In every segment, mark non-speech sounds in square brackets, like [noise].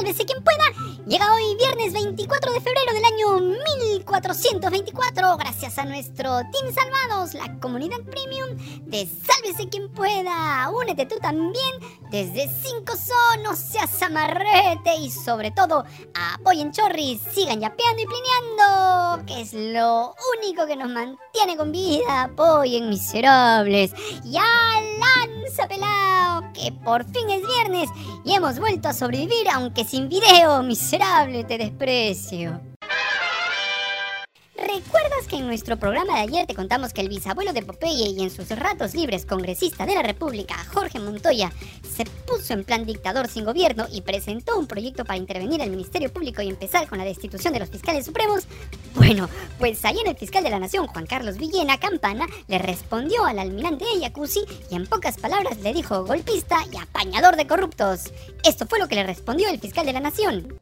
Sálvese quien pueda. Llega hoy viernes 24 de febrero del año 1424 gracias a nuestro Team Salvados, la comunidad premium de Sálvese quien pueda. Únete tú también desde 5 son, no seas amarrete y sobre todo apoyen Chorris, sigan yapeando y plineando, es lo único que nos mantiene con vida. Apoyen miserables. Ya lanza pelado, que por fin es viernes y hemos vuelto a sobrevivir aunque sin video, miserable, te desprecio. ¿Recuerdas que en nuestro programa de ayer te contamos que el bisabuelo de Popeye y en sus ratos libres congresista de la República, Jorge Montoya, se puso en plan dictador sin gobierno y presentó un proyecto para intervenir al Ministerio Público y empezar con la destitución de los fiscales supremos? Bueno, pues ayer el fiscal de la Nación, Juan Carlos Villena Campana, le respondió al almirante Ayacusi y en pocas palabras le dijo golpista y apañador de corruptos. Esto fue lo que le respondió el fiscal de la Nación.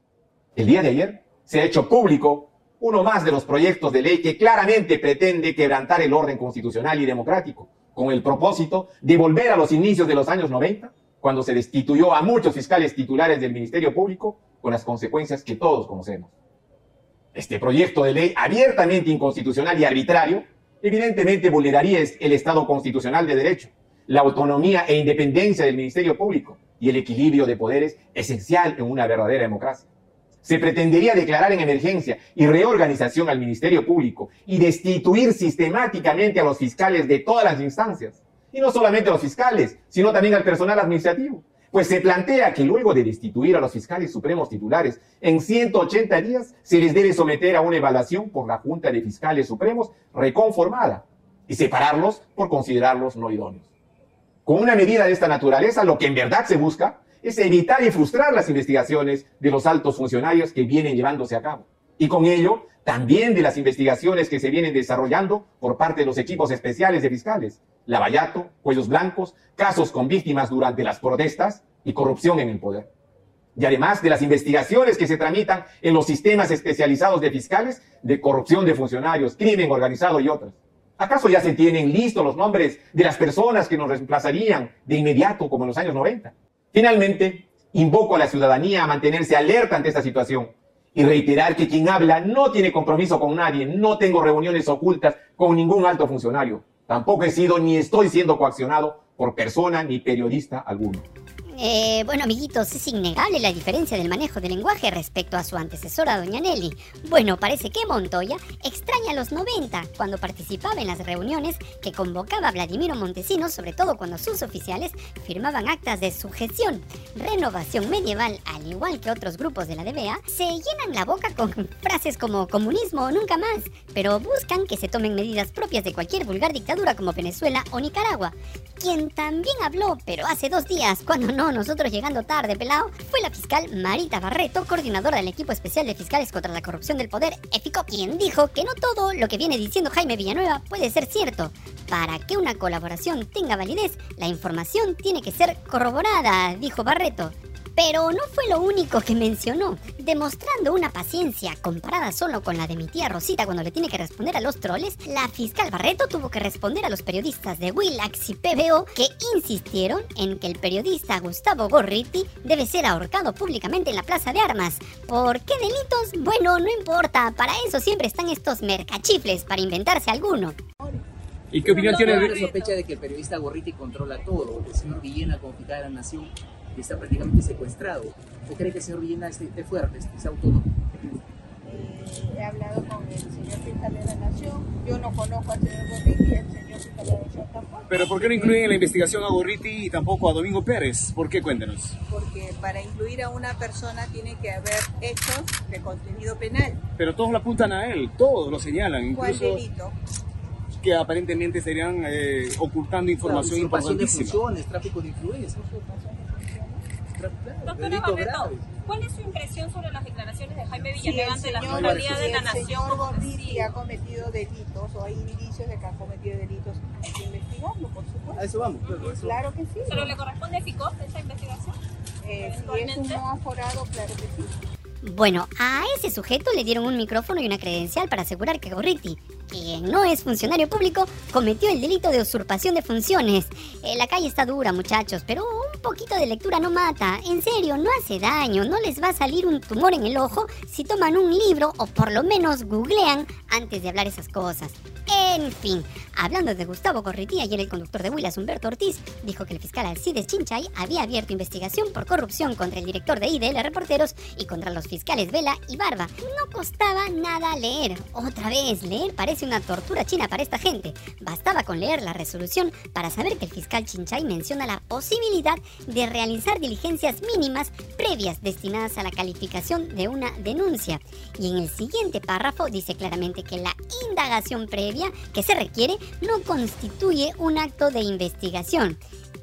El día de ayer se ha hecho público uno más de los proyectos de ley que claramente pretende quebrantar el orden constitucional y democrático, con el propósito de volver a los inicios de los años 90, cuando se destituyó a muchos fiscales titulares del Ministerio Público, con las consecuencias que todos conocemos. Este proyecto de ley abiertamente inconstitucional y arbitrario, evidentemente vulneraría el Estado constitucional de derecho, la autonomía e independencia del Ministerio Público y el equilibrio de poderes esencial en una verdadera democracia se pretendería declarar en emergencia y reorganización al Ministerio Público y destituir sistemáticamente a los fiscales de todas las instancias. Y no solamente a los fiscales, sino también al personal administrativo. Pues se plantea que luego de destituir a los fiscales supremos titulares, en 180 días se les debe someter a una evaluación por la Junta de Fiscales Supremos reconformada y separarlos por considerarlos no idóneos. Con una medida de esta naturaleza, lo que en verdad se busca es evitar y frustrar las investigaciones de los altos funcionarios que vienen llevándose a cabo. Y con ello, también de las investigaciones que se vienen desarrollando por parte de los equipos especiales de fiscales, lavallato, cuellos blancos, casos con víctimas durante las protestas y corrupción en el poder. Y además de las investigaciones que se tramitan en los sistemas especializados de fiscales de corrupción de funcionarios, crimen organizado y otras. ¿Acaso ya se tienen listos los nombres de las personas que nos reemplazarían de inmediato como en los años 90? Finalmente, invoco a la ciudadanía a mantenerse alerta ante esta situación y reiterar que quien habla no tiene compromiso con nadie, no tengo reuniones ocultas con ningún alto funcionario. Tampoco he sido ni estoy siendo coaccionado por persona ni periodista alguno. Eh, bueno, amiguitos, es innegable la diferencia del manejo del lenguaje respecto a su antecesora, Doña Nelly. Bueno, parece que Montoya extraña los 90, cuando participaba en las reuniones que convocaba Vladimiro Montesinos, sobre todo cuando sus oficiales firmaban actas de sujeción. Renovación Medieval, al igual que otros grupos de la DBA, se llenan la boca con [laughs] frases como comunismo nunca más, pero buscan que se tomen medidas propias de cualquier vulgar dictadura como Venezuela o Nicaragua. Quien también habló, pero hace dos días, cuando no nosotros llegando tarde, pelado, fue la fiscal Marita Barreto, coordinadora del equipo especial de fiscales contra la corrupción del poder, EFICO, quien dijo que no todo lo que viene diciendo Jaime Villanueva puede ser cierto. Para que una colaboración tenga validez, la información tiene que ser corroborada, dijo Barreto. Pero no fue lo único que mencionó, demostrando una paciencia comparada solo con la de mi tía Rosita cuando le tiene que responder a los troles, la fiscal Barreto tuvo que responder a los periodistas de Willax y PBO que insistieron en que el periodista Gustavo Gorriti debe ser ahorcado públicamente en la Plaza de Armas. ¿Por qué delitos? Bueno, no importa, para eso siempre están estos mercachifles, para inventarse alguno. ¿Y qué opinión tiene? La sospecha de que el periodista Gorriti controla todo, el señor Villena como de la Nación está prácticamente secuestrado. ¿Usted cree que el señor Villena esté fuerte, esté autónomo? Eh, he hablado con el señor fiscal de la Nación, yo no conozco al señor Gorriti y el señor fiscal de la Nación tampoco. ¿Pero por qué no incluyen en la investigación a Gorriti y tampoco a Domingo Pérez? ¿Por qué? Cuéntenos. Porque para incluir a una persona tiene que haber hechos de contenido penal. Pero todos lo apuntan a él, todos lo señalan. Incluso... ¿Cuál delito? que aparentemente estarían eh, ocultando información importantísima. de funciones, tráfico de influencia. Doctora Barreto, ¿cuál es su impresión sobre las declaraciones de Jaime Villanueva ante la Fiscalía de la Nación? El señor Gorriti ha cometido delitos o hay indicios de que ha cometido delitos. Hay que investigarlo, por supuesto. A eso vamos. Claro que sí. ¿Pero le corresponde a FICOP esa investigación? Eh, si es un no aforado, claro que sí. Bueno, a ese sujeto le dieron un micrófono y una credencial para asegurar que Gorriti quien no es funcionario público, cometió el delito de usurpación de funciones. Eh, la calle está dura, muchachos, pero un poquito de lectura no mata. En serio, no hace daño, no les va a salir un tumor en el ojo si toman un libro o por lo menos googlean antes de hablar esas cosas. En fin, hablando de Gustavo Corritía, ayer el conductor de Willas, Humberto Ortiz, dijo que el fiscal Alcides Chinchay había abierto investigación por corrupción contra el director de IDL Reporteros y contra los fiscales Vela y Barba. No costaba nada leer. Otra vez, leer parece una tortura china para esta gente. Bastaba con leer la resolución para saber que el fiscal Chinchay menciona la posibilidad de realizar diligencias mínimas previas destinadas a la calificación de una denuncia. Y en el siguiente párrafo dice claramente que la indagación previa que se requiere no constituye un acto de investigación.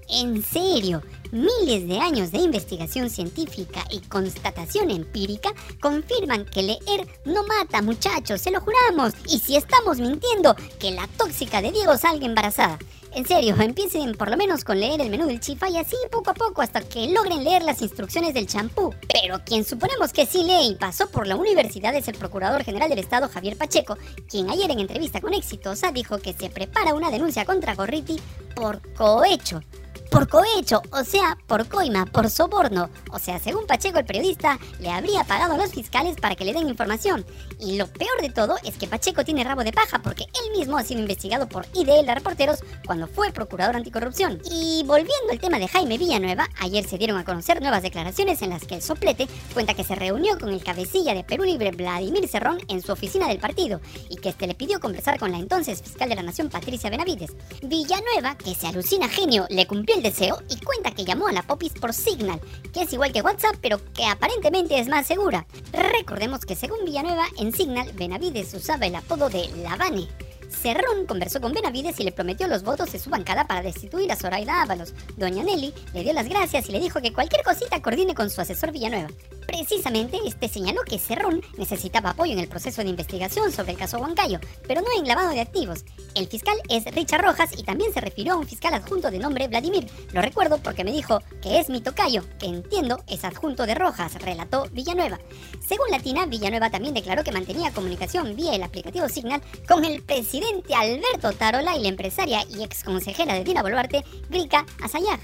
En serio, miles de años de investigación científica y constatación empírica confirman que leer no mata, muchachos, se lo juramos. Y si estamos mintiendo, que la tóxica de Diego salga embarazada. En serio, empiecen por lo menos con leer el menú del chifa y así poco a poco hasta que logren leer las instrucciones del champú. Pero quien suponemos que sí lee y pasó por la universidad es el Procurador General del Estado Javier Pacheco, quien ayer en entrevista con Exitosa dijo que se prepara una denuncia contra Gorriti por cohecho por cohecho, o sea, por coima, por soborno. O sea, según Pacheco el periodista, le habría pagado a los fiscales para que le den información. Y lo peor de todo es que Pacheco tiene rabo de paja porque él mismo ha sido investigado por IDL Reporteros cuando fue procurador anticorrupción. Y volviendo al tema de Jaime Villanueva, ayer se dieron a conocer nuevas declaraciones en las que el soplete cuenta que se reunió con el cabecilla de Perú Libre Vladimir Cerrón en su oficina del partido y que este le pidió conversar con la entonces fiscal de la Nación Patricia Benavides. Villanueva, que se alucina genio, le cumplió el deseo y cuenta que llamó a la Popis por Signal, que es igual que WhatsApp, pero que aparentemente es más segura. Recordemos que según Villanueva, en Signal, Benavides usaba el apodo de Lavane. Cerrón conversó con Benavides y le prometió los votos de su bancada para destituir a Zoraida Ábalos. Doña Nelly le dio las gracias y le dijo que cualquier cosita coordine con su asesor Villanueva. Precisamente, este señaló que Cerrón necesitaba apoyo en el proceso de investigación sobre el caso Huancayo, pero no en lavado de activos. El fiscal es Richard Rojas y también se refirió a un fiscal adjunto de nombre Vladimir. Lo recuerdo porque me dijo que es mi tocayo, que entiendo es adjunto de Rojas, relató Villanueva. Según Latina, Villanueva también declaró que mantenía comunicación vía el aplicativo Signal con el presidente Alberto Tarola y la empresaria y ex consejera de Dina Boluarte, Grika Asayag.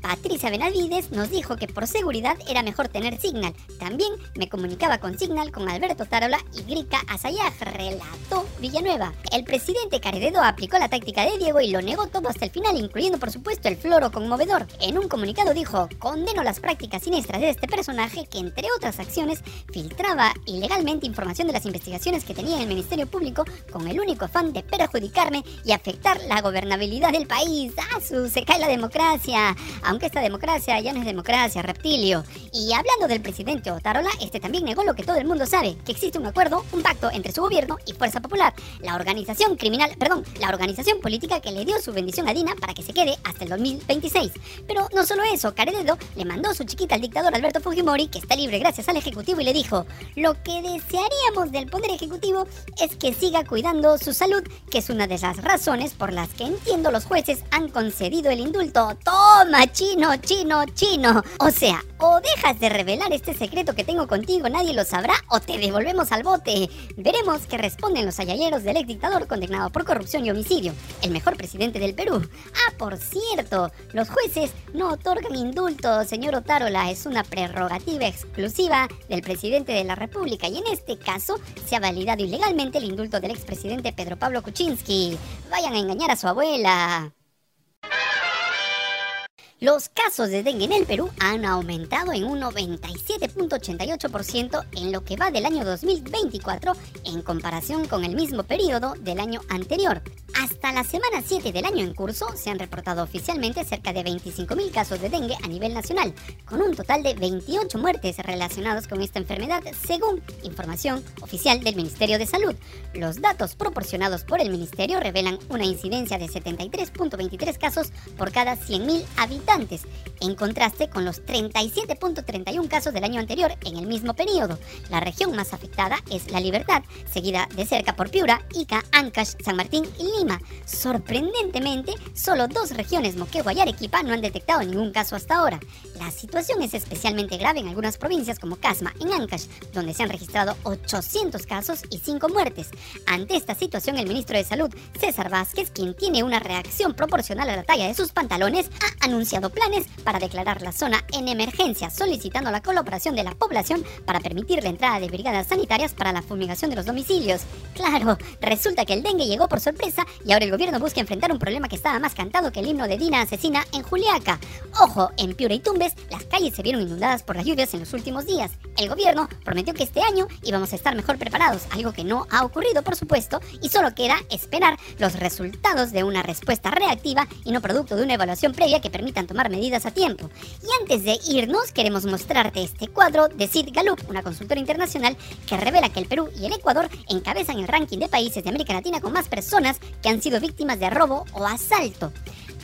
Patricia Benavides nos dijo que por seguridad era mejor tener Signal. También me comunicaba con Signal con Alberto Tarola y Grika Asayaj, relató Villanueva. El presidente Carededo aplicó la táctica de Diego y lo negó todo hasta el final, incluyendo por supuesto el floro conmovedor. En un comunicado dijo, condeno las prácticas siniestras de este personaje que entre otras acciones filtraba ilegalmente información de las investigaciones que tenía el Ministerio Público con el único afán de perjudicarme y afectar la gobernabilidad del país. ¡Ah, su! Se cae la democracia aunque esta democracia ya no es democracia, reptilio. Y hablando del presidente Otarola, este también negó lo que todo el mundo sabe, que existe un acuerdo, un pacto entre su gobierno y Fuerza Popular, la organización criminal, perdón, la organización política que le dio su bendición a Dina para que se quede hasta el 2026. Pero no solo eso, Carededo le mandó su chiquita al dictador Alberto Fujimori, que está libre gracias al Ejecutivo, y le dijo, lo que desearíamos del Poder Ejecutivo es que siga cuidando su salud, que es una de las razones por las que entiendo los jueces han concedido el indulto. Toma, chino, chino, chino. O sea, o dejas de revelar este secreto que tengo contigo, nadie lo sabrá, o te devolvemos al bote. Veremos qué responden los ayayeros del ex dictador condenado por corrupción y homicidio, el mejor presidente del Perú. Ah, por cierto, los jueces no otorgan indulto, señor Otárola, es una prerrogativa exclusiva del presidente de la República y en este caso se ha validado ilegalmente el indulto del expresidente Pedro Pablo Kuczynski. Vayan a engañar a su abuela. Los casos de dengue en el Perú han aumentado en un 97.88% en lo que va del año 2024 en comparación con el mismo periodo del año anterior. Hasta la semana 7 del año en curso se han reportado oficialmente cerca de 25.000 casos de dengue a nivel nacional, con un total de 28 muertes relacionadas con esta enfermedad, según información oficial del Ministerio de Salud. Los datos proporcionados por el Ministerio revelan una incidencia de 73.23 casos por cada 100.000 habitantes en contraste con los 37.31 casos del año anterior en el mismo periodo. La región más afectada es La Libertad, seguida de cerca por Piura, Ica, Ancash, San Martín y Lima. Sorprendentemente, solo dos regiones, Moquegua y Arequipa, no han detectado ningún caso hasta ahora. La situación es especialmente grave en algunas provincias como Casma, en Ancash, donde se han registrado 800 casos y 5 muertes. Ante esta situación, el ministro de Salud, César Vázquez, quien tiene una reacción proporcional a la talla de sus pantalones, ha anunciado planes para declarar la zona en emergencia, solicitando la colaboración de la población para permitir la entrada de brigadas sanitarias para la fumigación de los domicilios. Claro, resulta que el dengue llegó por sorpresa y ahora el gobierno busca enfrentar un problema que estaba más cantado que el himno de Dina asesina en Juliaca. Ojo, en Piura y Tumbes las calles se vieron inundadas por las lluvias en los últimos días. El gobierno prometió que este año íbamos a estar mejor preparados, algo que no ha ocurrido por supuesto, y solo queda esperar los resultados de una respuesta reactiva y no producto de una evaluación previa que permitan tomar medidas a tiempo. Y antes de irnos, queremos mostrarte este cuadro de Sid Gallup, una consultora internacional que revela que el Perú y el Ecuador encabezan el ranking de países de América Latina con más personas que han sido víctimas de robo o asalto.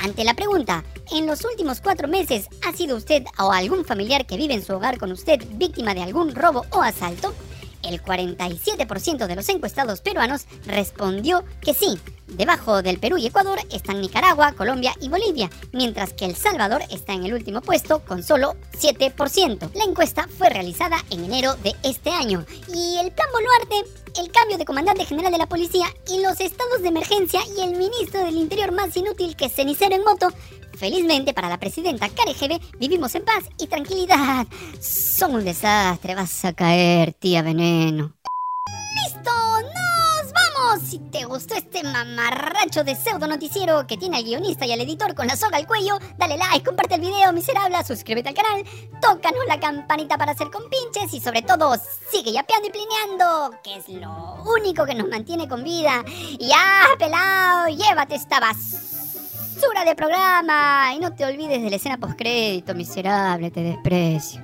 Ante la pregunta, ¿en los últimos cuatro meses ha sido usted o algún familiar que vive en su hogar con usted víctima de algún robo o asalto? El 47% de los encuestados peruanos respondió que sí. Debajo del Perú y Ecuador están Nicaragua, Colombia y Bolivia, mientras que El Salvador está en el último puesto con solo 7%. La encuesta fue realizada en enero de este año y el Plan Boluarte, el cambio comandante general de la policía y los estados de emergencia y el ministro del Interior más inútil que cenicero en moto Felizmente para la presidenta Caregebe vivimos en paz y tranquilidad. Son un desastre, vas a caer, tía Veneno. Si te gustó este mamarracho de pseudo noticiero que tiene al guionista y al editor con la soga al cuello, dale like, comparte el video, miserable, suscríbete al canal, tócanos la campanita para hacer compinches y sobre todo sigue yapeando y plineando, que es lo único que nos mantiene con vida. ¡Ya, pelado! ¡Llévate esta basura! de programa. Y no te olvides de la escena postcrédito, miserable, te desprecio.